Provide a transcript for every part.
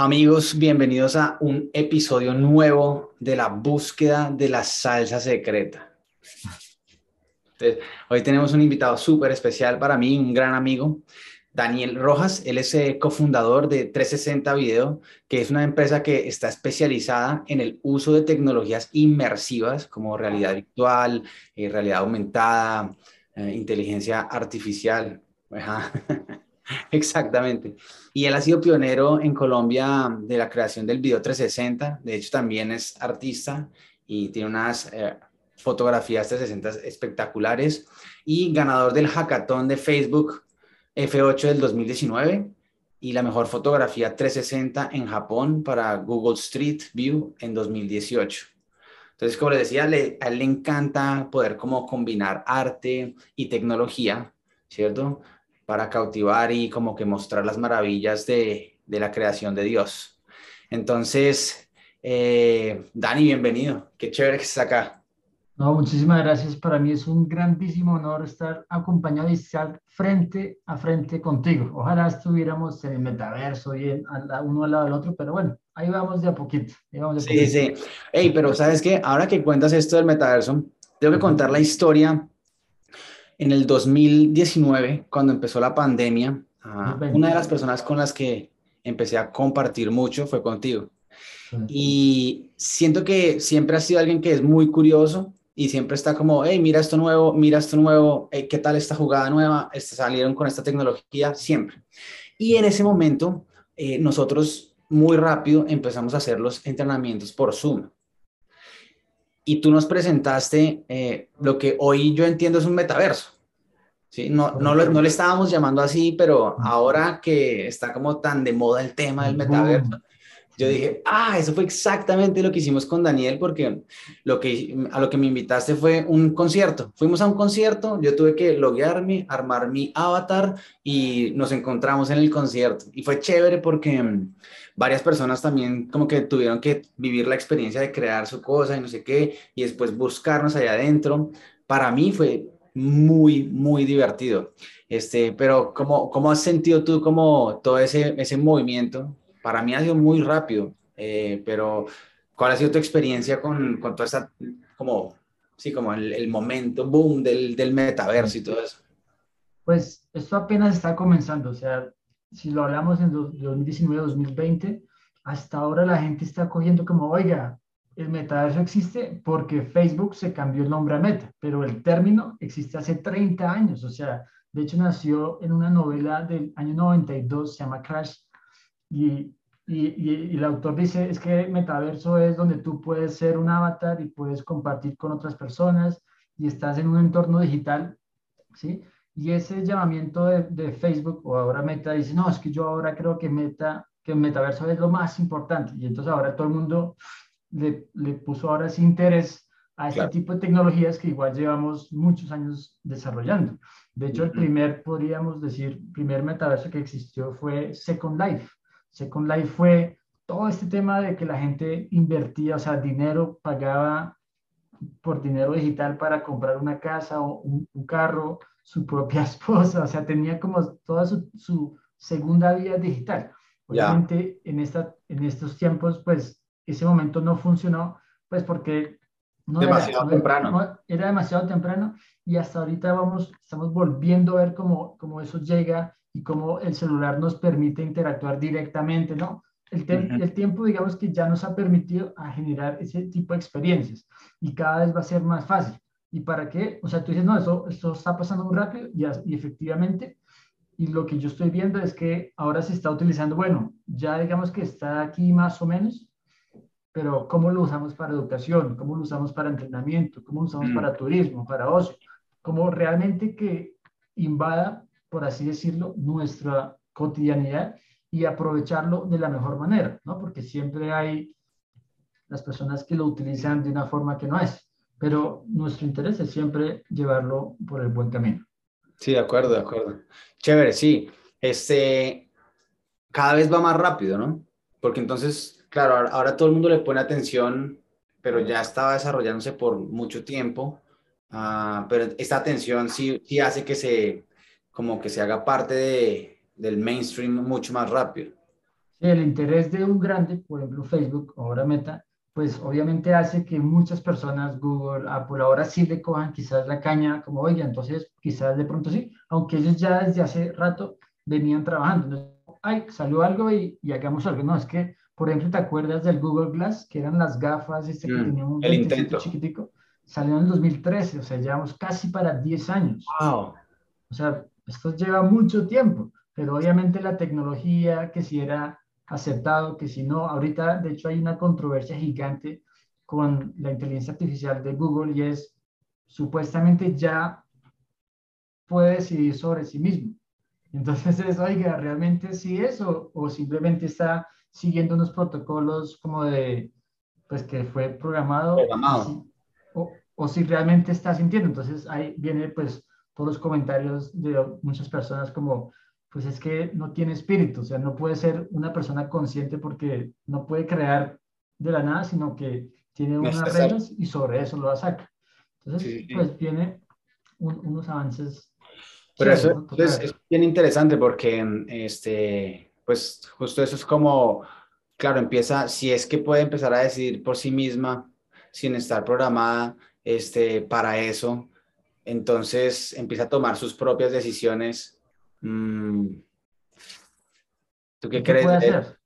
Amigos, bienvenidos a un episodio nuevo de la búsqueda de la salsa secreta. hoy tenemos un invitado súper especial para mí, un gran amigo, Daniel Rojas. Él es eh, cofundador de 360 Video, que es una empresa que está especializada en el uso de tecnologías inmersivas como realidad virtual, eh, realidad aumentada, eh, inteligencia artificial. Exactamente. Y él ha sido pionero en Colombia de la creación del video 360. De hecho, también es artista y tiene unas eh, fotografías 360 espectaculares y ganador del hackathon de Facebook F8 del 2019 y la mejor fotografía 360 en Japón para Google Street View en 2018. Entonces, como les decía, le, a él le encanta poder como combinar arte y tecnología, ¿cierto? Para cautivar y como que mostrar las maravillas de, de la creación de Dios. Entonces, eh, Dani, bienvenido. Qué chévere que estés acá. No, muchísimas gracias. Para mí es un grandísimo honor estar acompañado y estar frente a frente contigo. Ojalá estuviéramos en el metaverso y en, uno al lado del otro, pero bueno, ahí vamos de a poquito. sí, sí. Hey, pero ¿sabes qué? Ahora que cuentas esto del metaverso, tengo que contar la historia en el 2019, cuando empezó la pandemia, ah, una de las personas con las que empecé a compartir mucho fue contigo. Y siento que siempre has sido alguien que es muy curioso y siempre está como, hey, mira esto nuevo, mira esto nuevo, ¿qué tal esta jugada nueva? Este, salieron con esta tecnología, siempre. Y en ese momento, eh, nosotros muy rápido empezamos a hacer los entrenamientos por Zoom y tú nos presentaste eh, lo que hoy yo entiendo es un metaverso. ¿sí? No, no, no, le estábamos llamando así, pero ahora que está como tan de moda el tema del metaverso, yo dije, ah, eso fue exactamente lo que hicimos con Daniel, porque lo que, a lo que me invitaste fue un concierto. Fuimos a un concierto, yo tuve que loguearme, armar mi avatar y nos encontramos en el concierto. Y fue chévere porque mm, varias personas también como que tuvieron que vivir la experiencia de crear su cosa y no sé qué, y después buscarnos allá adentro. Para mí fue muy, muy divertido. Este, pero ¿cómo, cómo has sentido tú como todo ese, ese movimiento? Para mí ha sido muy rápido, eh, pero ¿cuál ha sido tu experiencia con, con toda esta, como, sí, como el, momento, boom del, del metaverso y todo eso? Pues esto apenas está comenzando, o sea, si lo hablamos en 2019-2020, hasta ahora la gente está cogiendo como, oiga, el metaverso existe porque Facebook se cambió el nombre a Meta, pero el término existe hace 30 años, o sea, de hecho nació en una novela del año 92, se llama Crash, y y, el autor dice, es que metaverso es donde tú puedes ser un avatar y puedes compartir con otras personas y estás en un entorno digital, ¿sí? Y ese llamamiento de, de, Facebook o ahora Meta dice, no, es que yo ahora creo que Meta, que metaverso es lo más importante. Y entonces ahora todo el mundo le, le puso ahora ese interés a este tipo de tecnologías que igual llevamos muchos años desarrollando. De hecho, el primer, podríamos decir, primer metaverso que existió fue Second Life. Second Life fue todo este tema de que la gente invertía, o sea, dinero, pagaba por dinero digital para comprar una casa o un, carro, su propia esposa, o sea, tenía como toda su, segunda vida digital. Obviamente, en, esta, en estos tiempos, pues, ese momento no funcionó, pues, porque no demasiado era, temprano. era demasiado temprano y hasta ahorita vamos, estamos volviendo a ver cómo, cómo eso llega y cómo el celular nos permite interactuar directamente, ¿no? El, el, tiempo, digamos que ya nos ha permitido a generar ese tipo de experiencias y cada vez va a ser más fácil. ¿Y para qué? O sea, tú dices, no, eso, esto está pasando muy rápido y, y efectivamente, y lo que yo estoy viendo es que ahora se está utilizando, bueno, ya digamos que está aquí más o menos, pero ¿cómo lo usamos para educación? ¿Cómo lo usamos para entrenamiento? ¿Cómo lo usamos mm. para turismo, para ocio? ¿Cómo realmente que invada por así decirlo, nuestra cotidianidad y aprovecharlo de la mejor manera, ¿no? Porque siempre hay las personas que lo utilizan de una forma que no es, pero nuestro interés es siempre llevarlo por el buen camino. Sí, de acuerdo, de acuerdo. Chévere, sí. Este, cada vez va más rápido, ¿no? Porque entonces, claro, ahora, todo el mundo le pone atención, pero ya estaba desarrollándose por mucho tiempo. Uh, pero esta atención sí, sí hace que se, como que se haga parte de, del mainstream mucho más rápido. el interés de un grande, por ejemplo Facebook, ahora Meta, pues obviamente hace que muchas personas, Google, Apple, ahora sí le cojan quizás la caña, como, oye, entonces quizás de pronto sí, aunque ellos ya desde hace rato venían trabajando. ay, salió algo y, y, hagamos algo. No, es que, por ejemplo, ¿te acuerdas del Google Glass, que eran las gafas, este que mm, tenía un intento chiquitico? Salió en el 2013, o sea, llevamos casi para 10 años. Wow. O sea, esto lleva mucho tiempo, pero obviamente la tecnología, que si era aceptado, que si no, ahorita de hecho hay una controversia gigante con la inteligencia artificial de Google y es supuestamente ya puede decidir sobre sí mismo. Entonces es, oiga, ¿realmente sí es o, o simplemente está siguiendo unos protocolos como de, pues que fue programado? Programado. O, o, si realmente está sintiendo. Entonces ahí viene pues todos los comentarios de muchas personas como, pues es que no tiene espíritu, o sea, no puede ser una persona consciente porque no puede crear de la nada, sino que tiene unas reglas y sobre eso lo saca. Entonces, pues tiene unos avances. Pero eso es, bien interesante porque, este, pues justo eso es como, claro, empieza, si es que puede empezar a decidir por sí misma sin estar programada este, para eso, entonces empieza a tomar sus propias decisiones Mm. ¿Tú qué, crees? Puede hacer?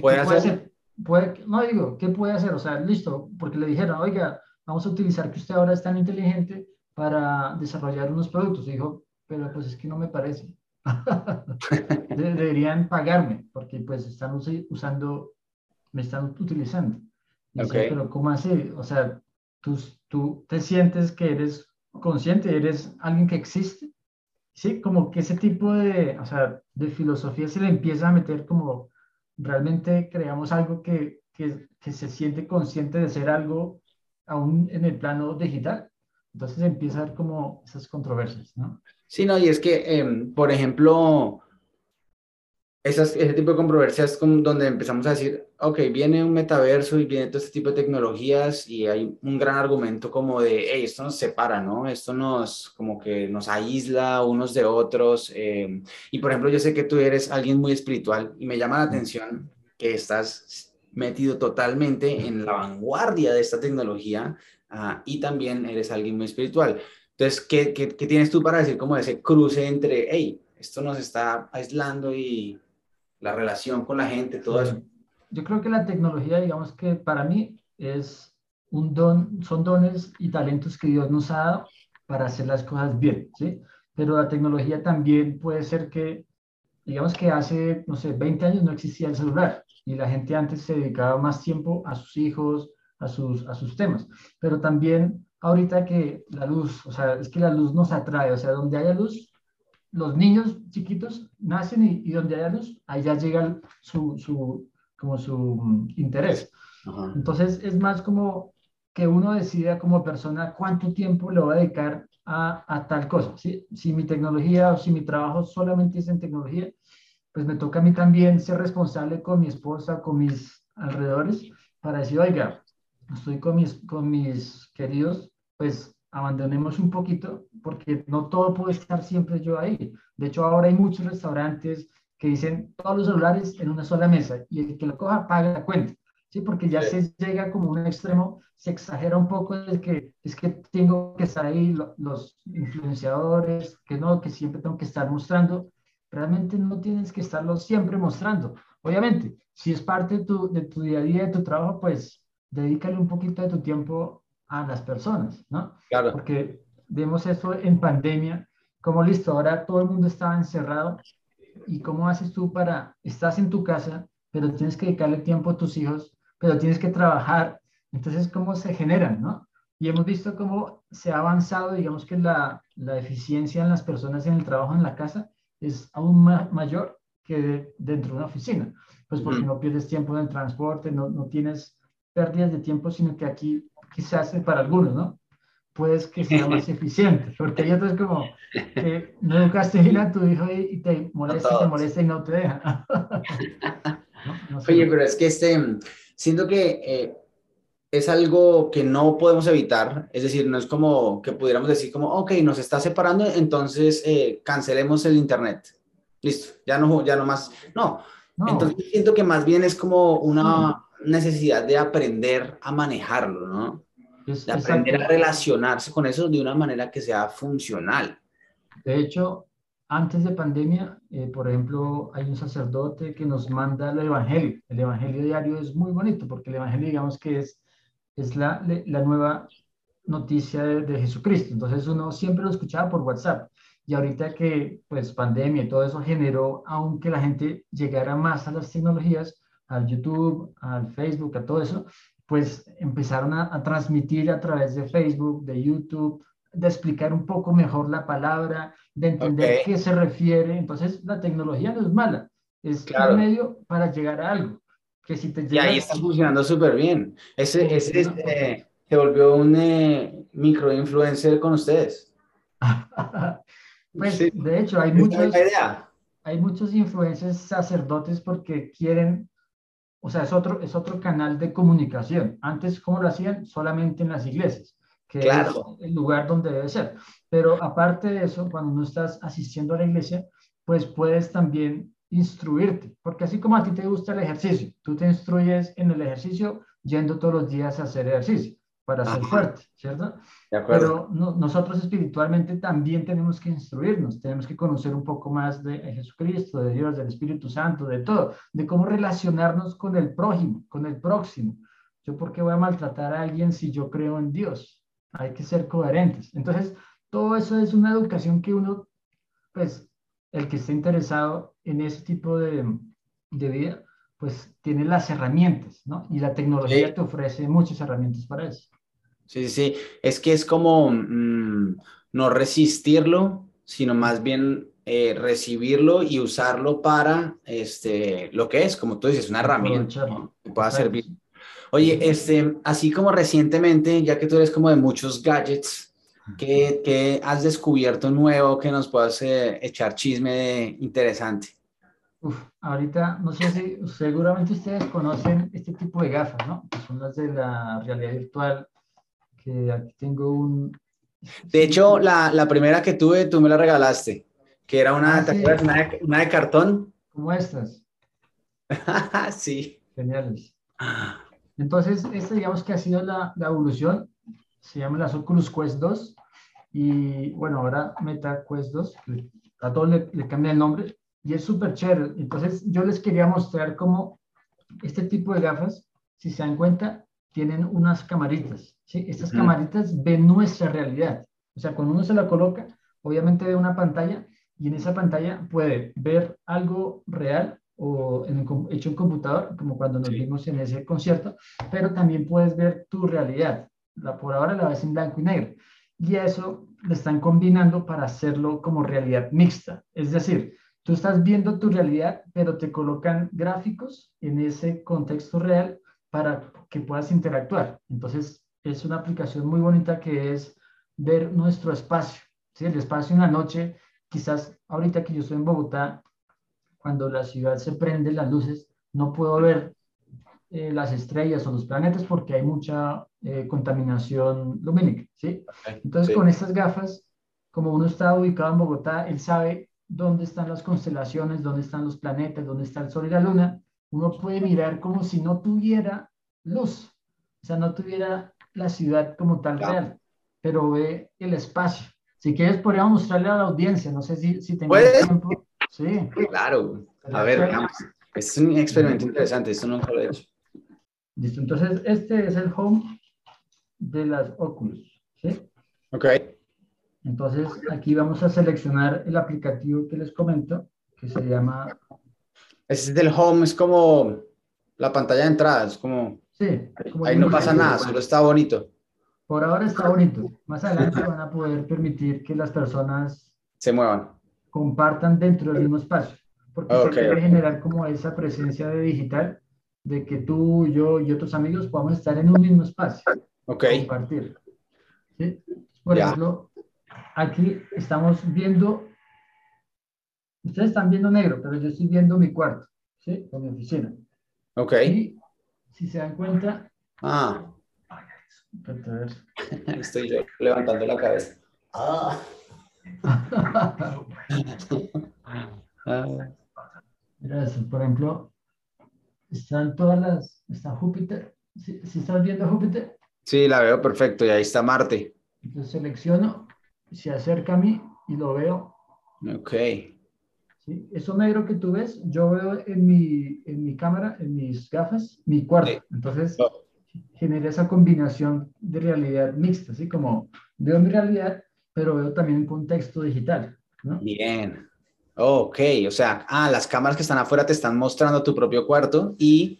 ¿Puede, hacer? Puede, no digo, ¿qué puede hacer? O sea, listo, porque le dijeron, oiga, vamos a utilizar que usted ahora es tan inteligente para desarrollar unos productos. Y dijo, pero pues es que no me parece. Deberían pagarme porque pues están usando, me están utilizando. pero ¿cómo así? O sea, tú, tú te sientes que eres consciente, eres alguien que existe sí, como que ese tipo de, o sea, de filosofía se le empieza a meter como realmente creamos algo que, que, se siente consciente de ser algo aún en el plano digital. Entonces empieza a haber como esas controversias, ¿no? Sí, no, y es que, em, por ejemplo, ese tipo de controversias como donde empezamos a decir, ok, viene un metaverso y viene todo este tipo de tecnologías y hay un gran argumento como de, hey, esto nos separa, ¿no? Esto nos como que nos aísla unos de otros. Eh, y por ejemplo, yo sé que tú eres alguien muy espiritual y me llama la atención que estás metido totalmente en la vanguardia de esta tecnología uh, y también eres alguien muy espiritual. Entonces, ¿qué, ¿qué, qué, tienes tú para decir como ese cruce entre, hey, esto nos está aislando y la relación con la gente, todo eso. Yo creo que la tecnología, digamos que para mí es un don, son dones y talentos que Dios nos ha dado para hacer las cosas bien, ¿sí? Pero la tecnología también puede ser que, digamos que hace, no sé, 20 años no existía el celular y la gente antes se dedicaba más tiempo a sus hijos, a sus, a sus temas. Pero también ahorita que la luz, o sea, es que la luz nos atrae, o sea, donde haya luz, los niños chiquitos nacen y, donde hay luz, ya llega su, su como su mm, interés. Entonces es más como que uno decida como persona cuánto tiempo le va a dedicar a, a tal cosa. ¿sí? Si mi tecnología o si mi trabajo solamente es en tecnología, pues me toca a mí también ser responsable con mi esposa, con mis alrededores, para decir, oiga, estoy con mis, con mis queridos, pues abandonemos un poquito, porque no todo puede estar siempre yo ahí. De hecho, ahora hay muchos restaurantes que dicen todos los celulares en una sola mesa y el que lo coja paga la cuenta. Sí, porque ya se llega como un extremo, se exagera un poco de que es que tengo que estar ahí los influenciadores, que no, que siempre tengo que estar mostrando. Realmente no tienes que estarlo siempre mostrando. Obviamente, si es parte de tu, de tu día a día, de tu trabajo, pues dedícale un poquito de tu tiempo a las personas, ¿no? Claro. Porque vemos eso en pandemia, como listo, ahora todo el mundo estaba encerrado y cómo haces tú para, estás en tu casa, pero tienes que dedicarle tiempo a tus hijos, pero tienes que trabajar, entonces cómo se generan, ¿no? Y hemos visto cómo se ha avanzado, digamos que la, la eficiencia en las personas en el trabajo en la casa es aún mayor que dentro de una oficina, pues porque no pierdes tiempo en el transporte, no, no tienes pérdidas de tiempo, sino que aquí quizás para algunos, ¿no? Puedes que sea más eficiente, porque hay otros como que no educaste bien a tu hijo y, te molesta y te molesta y no te deja. Oye, pero es que este, siento que eh, es algo que no podemos evitar, es decir, no es como que pudiéramos decir como, ok, nos está separando, entonces eh, cancelemos el Internet. Listo, ya no, ya no más. No, Entonces siento que más bien es como una necesidad de aprender a manejarlo, ¿no? De aprender a relacionarse con eso de una manera que sea funcional. De hecho, antes de pandemia, eh, por ejemplo, hay un sacerdote que nos manda el Evangelio. El Evangelio diario es muy bonito porque el Evangelio, digamos que es, es la, la nueva noticia de, de, Jesucristo. Entonces uno siempre lo escuchaba por WhatsApp. Y ahorita que pues pandemia y todo eso generó, aunque la gente llegara más a las tecnologías, al YouTube, al Facebook, a todo eso, pues empezaron a, transmitir a través de Facebook, de YouTube, de explicar un poco mejor la palabra, de entender qué se refiere. Entonces, la tecnología no es mala, es un medio para llegar a algo. Que si te y ahí está funcionando súper bien. Ese, ese este, se volvió un eh, micro influencer con ustedes. pues, de hecho, hay muchos, hay muchos influencers sacerdotes porque quieren o sea, es otro, es otro canal de comunicación. Antes, ¿cómo lo hacían? Solamente en las iglesias, que es el lugar donde debe ser. Pero aparte de eso, cuando no estás asistiendo a la iglesia, pues puedes también instruirte, porque así como a ti te gusta el ejercicio, tú te instruyes en el ejercicio yendo todos los días a hacer ejercicio para ser fuerte, ¿cierto? Pero nosotros espiritualmente también tenemos que instruirnos, tenemos que conocer un poco más de Jesucristo, de Dios, del Espíritu Santo, de todo, de cómo relacionarnos con el prójimo, con el próximo. Yo, ¿por qué voy a maltratar a alguien si yo creo en Dios? Hay que ser coherentes. Entonces, todo eso es una educación que uno, pues, el que esté interesado en ese tipo de, de vida, pues tiene las herramientas, ¿no? Y la tecnología te ofrece muchas herramientas para eso. Sí, sí, es que es como mm, no resistirlo, sino más bien eh, recibirlo y usarlo para este, lo que es, como tú dices, una herramienta que pueda servir. Oye, este, así como recientemente, ya que tú eres como de muchos gadgets, ¿qué, has descubierto nuevo que nos puedas eh, echar chisme interesante? Uf, ahorita, no sé si seguramente ustedes conocen este tipo de gafas, ¿no? Que son las de la realidad virtual aquí tengo un... De hecho, la, la, primera que tuve, tú me la regalaste, que era una, ah, una, de, cartón. Como estas. sí. Geniales. Entonces, esta digamos que ha sido la, la, evolución, se llama la Oculus Quest 2, y bueno, ahora Meta Quest 2, a todos le, le cambia el nombre, y es súper chévere. Entonces, yo les quería mostrar cómo este tipo de gafas, si se dan cuenta, tienen unas camaritas. ¿sí? Estas camaritas ven nuestra realidad. O sea, cuando uno se la coloca, obviamente ve una pantalla y en esa pantalla puede ver algo real o en, hecho en computador, como cuando nos vimos en ese concierto, pero también puedes ver tu realidad. La, por ahora la ves en blanco y negro. Y eso lo están combinando para hacerlo como realidad mixta. Es decir, tú estás viendo tu realidad, pero te colocan gráficos en ese contexto real para que puedas interactuar. Entonces, es una aplicación muy bonita que es ver nuestro espacio, ¿sí? el espacio en la noche. Quizás ahorita que yo estoy en Bogotá, cuando la ciudad se prende las luces, no puedo ver eh, las estrellas o los planetas porque hay mucha eh, contaminación lumínica. ¿sí? Entonces, con estas gafas, como uno está ubicado en Bogotá, él sabe dónde están las constelaciones, dónde están los planetas, dónde está el Sol y la Luna, uno puede mirar como si no tuviera luz, o sea, no tuviera la ciudad como tal real, pero ve el espacio. Si quieres, podríamos mostrarle a la audiencia, no sé si, si tengo tiempo. Sí. Claro, a ver, Es un experimento interesante, esto nunca lo he hecho. Listo, entonces este es el home de las Oculus, ¿sí? Ok. Entonces aquí vamos a seleccionar el aplicativo que les comento, que se llama ese del home es como la pantalla de entrada, es como... Sí. ahí no pasa nada, solo está bonito. Por ahora está bonito. Más adelante van a poder permitir que las personas... Se muevan. Compartan dentro del mismo espacio. Porque se quiere generar como esa presencia de digital de que tú, yo y otros amigos podamos estar en un mismo espacio. Ok. Compartir. ¿Sí? Por ejemplo, aquí estamos viendo Ustedes están viendo negro, pero yo estoy viendo mi cuarto, ¿sí? Con mi oficina. Ok. Y si se dan cuenta... Ah. Estoy yo levantando la cabeza. Ah. Mira eso, por ejemplo, están todas las, está Júpiter, ¿sí, estás viendo Júpiter? Sí, la veo perfecto, y ahí está Marte. Entonces selecciono, se acerca a mí y lo veo. Ok. ¿Sí? Eso negro que tú ves, yo veo en mi, en mi cámara, en mis gafas, mi cuarto. Entonces, oh. genera esa combinación de realidad mixta, así como veo mi realidad, pero veo también un contexto digital. ¿no? Bien. Ok, o sea, ah, las cámaras que están afuera te están mostrando tu propio cuarto y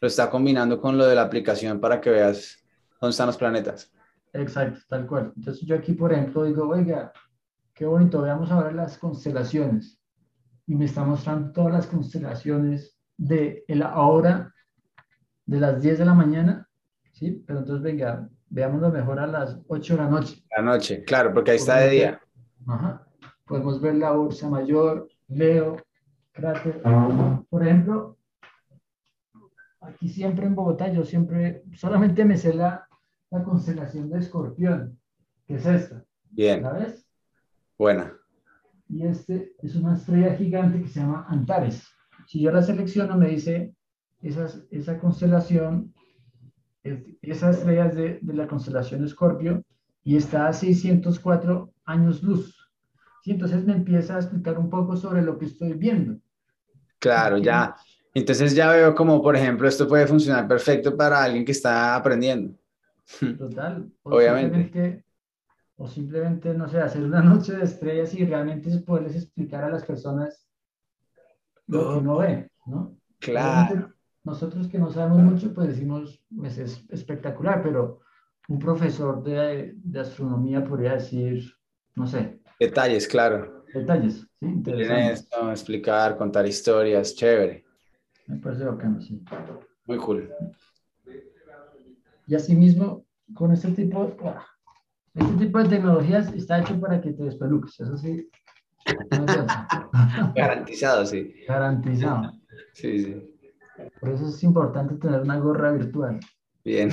lo está combinando con lo de la aplicación para que veas dónde están los planetas. Exacto, tal cual. Entonces yo aquí, por ejemplo, digo, oiga, qué bonito, veamos ahora las constelaciones. Y me está mostrando todas las constelaciones de la hora de las 10 de la mañana, ¿sí? Pero entonces, venga, veámoslo mejor a las 8 de la noche. La noche, claro, porque ahí está de día. Ajá podemos ver la Ursa Mayor, Leo, Cráter. Por ejemplo, aquí siempre en Bogotá, yo siempre, solamente me sé la, la constelación de Escorpión, que es esta. Bien. ¿La ves? Buena. Y este es una estrella gigante que se llama Antares. Si yo la selecciono, me dice esas, esa constelación, esa estrella es de, de la constelación Escorpio y está a 604 años luz. ¿sí? Entonces me empieza a explicar un poco sobre lo que estoy viendo. Claro, ya. Entonces ya veo como, por ejemplo, esto puede funcionar perfecto para alguien que está aprendiendo. Total. Obviamente. O simplemente, no sé, hacer una noche de estrellas y realmente poderles explicar a las personas lo que uno ve, ¿no? Claro. nosotros que no sabemos mucho, pues decimos, pues es espectacular, pero un profesor de, de astronomía podría decir, no sé, Detalles, claro. Detalles, sí. Esto, explicar, contar historias, chévere. Me parece bacano, sí. Muy cool. Y asimismo, con este tipo, este tipo de tecnologías está hecho para que te despeluques, eso sí. Garantizado, sí. Garantizado. Sí, sí. Por eso es importante tener una gorra virtual. Bien.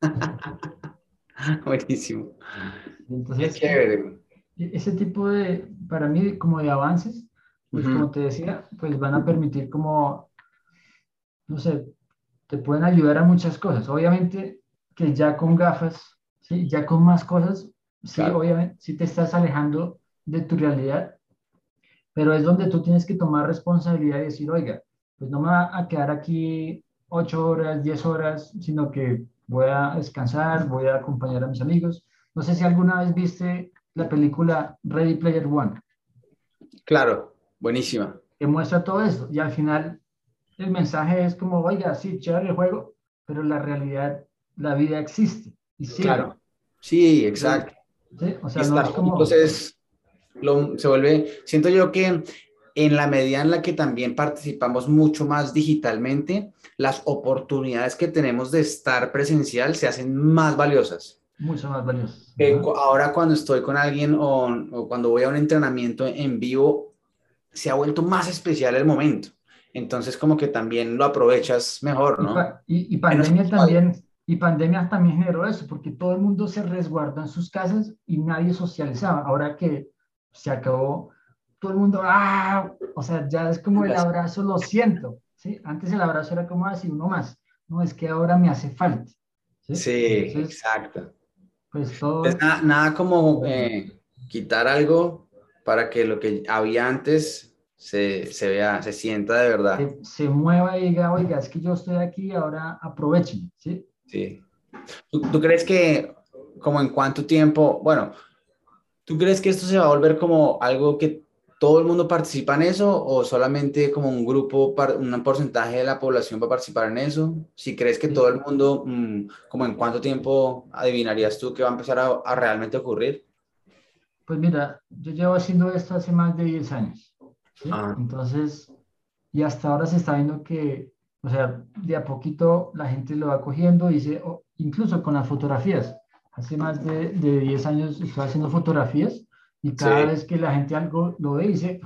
Buenísimo. Entonces, Qué chévere ese tipo de, para mí, como de avances, pues como te decía, pues van a permitir como, no sé, te pueden ayudar a muchas cosas. Obviamente que ya con gafas, ¿sí? ya con más cosas, sí, obviamente, sí te estás alejando de tu realidad, pero es donde tú tienes que tomar responsabilidad y decir, oiga, pues no me va a quedar aquí ocho horas, diez horas, sino que voy a descansar, voy a acompañar a mis amigos. No sé si alguna vez viste la película Ready Player One. Claro, buenísima. Que muestra todo eso. Y al final el mensaje es como, oiga, sí, chévere el juego, pero la realidad, la vida existe. Y Claro. Sí, exacto. O sea, no es como... Entonces, se vuelve, siento yo que en la medida en la que también participamos mucho más digitalmente, las oportunidades que tenemos de estar presencial se hacen más valiosas mucho más valioso. ahora cuando estoy con alguien o, cuando voy a un entrenamiento en vivo, se ha vuelto más especial el momento. Entonces como que también lo aprovechas mejor, ¿no? Y, pandemia también, y pandemia también generó eso, porque todo el mundo se resguardó en sus casas y nadie socializaba. Ahora que se acabó, todo el mundo, ah, o sea, ya es como el abrazo, lo siento, ¿sí? Antes el abrazo era como así, uno más. No, es que ahora me hace falta. Sí, exacto. Pues todo... nada, como eh, quitar algo para que lo que había antes se, se vea, se sienta de verdad. Se, mueva y diga, oiga, es que yo estoy aquí, ahora aprovechen, ¿sí? Sí. ¿Tú, ¿Tú, crees que, como en cuánto tiempo, bueno, ¿tú crees que esto se va a volver como algo que todo el mundo participa en eso o solamente como un grupo, un porcentaje de la población va a participar en eso? Si crees que todo el mundo, mm, como en cuánto tiempo adivinarías tú que va a empezar a, realmente ocurrir? Pues mira, yo llevo haciendo esto hace más de 10 años. Ah. Entonces, y hasta ahora se está viendo que, o sea, de a poquito la gente lo va cogiendo y dice, incluso con las fotografías. Hace más de, de 10 años estoy haciendo fotografías y cada vez que la gente algo lo ve, dice,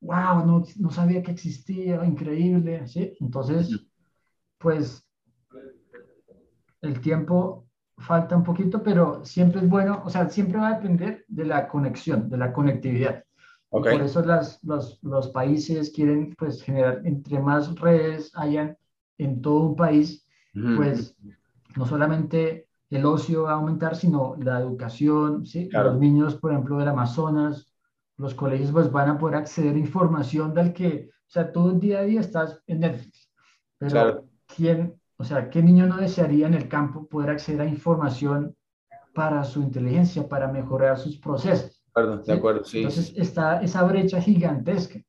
wow, no, no, sabía que existía, increíble, ¿sí? Entonces, pues, el tiempo falta un poquito, pero siempre es bueno, o sea, siempre va a depender de la conexión, de la conectividad. Por eso las, los, los, países quieren pues, generar, entre más redes hayan en todo un país, pues no solamente el ocio va a aumentar, sino la educación, ¿sí? Los niños, por ejemplo, del Amazonas, los colegios pues van a poder acceder a información del que, o sea, todo el día a día estás en Netflix. Pero ¿quién, o sea, qué niño no desearía en el campo poder acceder a información para su inteligencia, para mejorar sus procesos? Perdón, de acuerdo, sí. Entonces está esa brecha gigantesca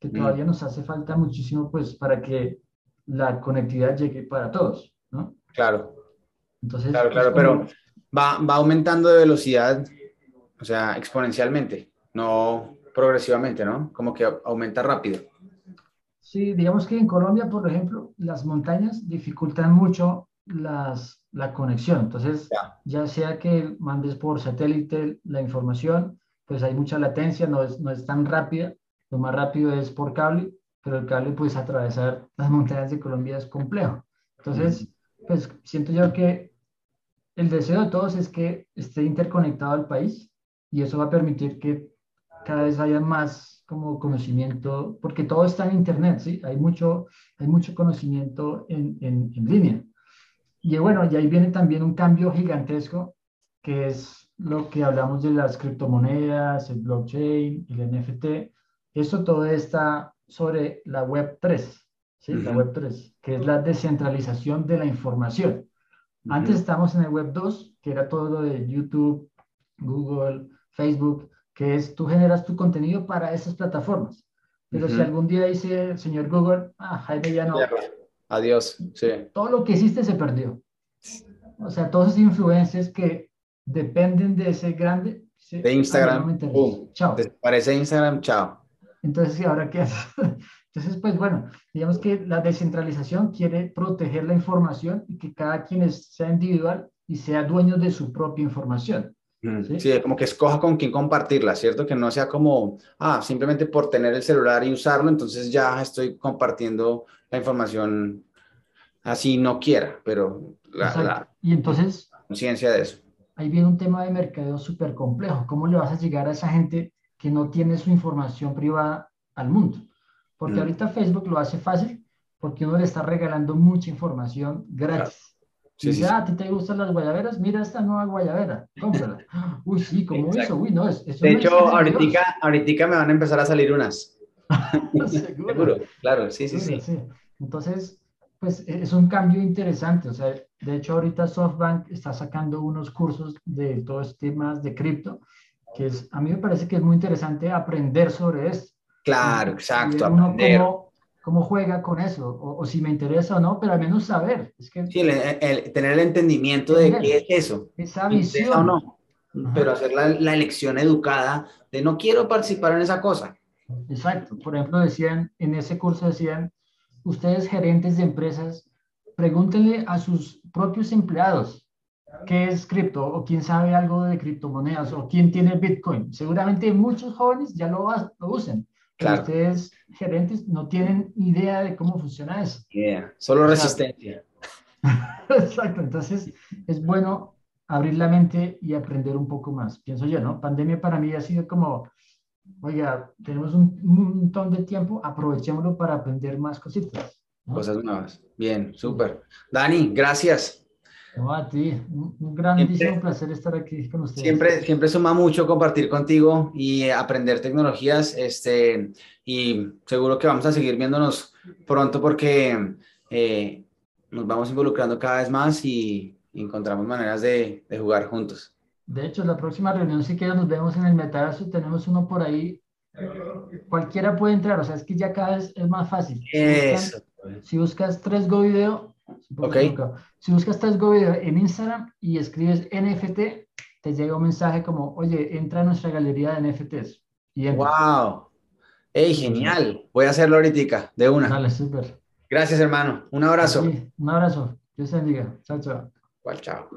que mm. todavía nos hace falta muchísimo pues para que la conectividad llegue para todos, ¿no? Claro. Entonces, claro, claro, pero va, va aumentando de velocidad, o sea, exponencialmente, no progresivamente, ¿no? Como que aumenta rápido. Sí, digamos que en Colombia, por ejemplo, las montañas dificultan mucho las, la conexión. Entonces, ya. sea que mandes por satélite la información, pues hay mucha latencia, no es, no es tan rápida. Lo más rápido es por cable, pero el cable, pues atravesar las montañas de Colombia es complejo. Entonces, pues siento yo que el deseo de todos es que esté interconectado al país y eso va a permitir que cada vez haya más como conocimiento, porque todo está en Internet, ¿sí? Hay mucho, hay mucho conocimiento en, en, en línea. Y bueno, y ahí viene también un cambio gigantesco, que es lo que hablamos de las criptomonedas, el blockchain, el NFT. Eso todo está sobre la Web 3, ¿sí? La Web 3, que es la descentralización de la información. Antes estamos en el Web 2, que era todo lo de YouTube, Google, Facebook, que es tú generas tu contenido para esas plataformas. Pero si algún día dice el señor Google, ah, Jaime ya no. Adiós, sí. Todo lo que hiciste se perdió. O sea, todos esos influencers que dependen de ese grande. de Instagram. chao. Desaparece Instagram, chao. Entonces, ¿y ahora qué haces? Entonces, pues bueno, digamos que la descentralización quiere proteger la información y que cada quien sea individual y sea dueño de su propia información. ¿sí? como que escoja con quién compartirla, ¿cierto? Que no sea como, ah, simplemente por tener el celular y usarlo, entonces ya estoy compartiendo la información así no quiera, pero la, y entonces conciencia de eso. Ahí viene un tema de mercadeo súper complejo. ¿Cómo le vas a llegar a esa gente que no tiene su información privada al mundo? Porque mm. ahorita Facebook lo hace fácil porque uno le está regalando mucha información gratis. Sí, y ya, ¿a ti te gustan las guayaberas? Mira esta nueva guayabera, cómprala. Uy, sí, como eso, uy, no, es, De hecho, ahorita, ahorita me van a empezar a salir unas. ¿Seguro? claro, sí, sí, sí, sí. Entonces, pues e, es un cambio interesante. O sea, de hecho, ahorita SoftBank está sacando unos cursos de todos estos temas de cripto, que es, a mí me parece que es muy interesante aprender sobre esto. Claro, exacto. Aprender cómo juega con eso, o, si me interesa o no, pero al menos saber. Es que, sí, el, tener el entendimiento de qué es eso. Esa visión. O no, pero hacer la, la, elección educada de no quiero participar en esa cosa. Exacto. Por ejemplo, decían, en ese curso decían, ustedes gerentes de empresas, pregúntenle a sus propios empleados qué es cripto o quién sabe algo de criptomonedas o quién tiene Bitcoin. Seguramente muchos jóvenes ya lo, lo usan ustedes, gerentes, no tienen idea de cómo funciona eso. Solo resistencia. Exacto, entonces es bueno abrir la mente y aprender un poco más, pienso yo, ¿no? Pandemia para mí ha sido como, oiga, tenemos un, montón de tiempo, aprovechémoslo para aprender más cositas. Cosas nuevas. Bien, súper. Dani, gracias. No, a ti, un, grandísimo placer estar aquí con ustedes. Siempre, siempre suma mucho compartir contigo y aprender tecnologías, este, y seguro que vamos a seguir viéndonos pronto porque eh, nos vamos involucrando cada vez más y encontramos maneras de, de, jugar juntos. De hecho, la próxima reunión, si quieres, nos vemos en el metaverso, tenemos uno por ahí, cualquiera puede entrar, o sea, es que ya cada vez es más fácil. Eso. Si buscas, si buscas 3Go Video. Si buscas Tesgo Video en Instagram y escribes NFT, te llega un mensaje como, oye, entra a nuestra galería de NFTs. Y ¡Wow! ¡Ey, genial! Voy a hacerlo ahorita, de una. Dale, súper. Gracias, hermano. Un abrazo. un abrazo. Dios te bendiga. Chao, chao. Igual, chao.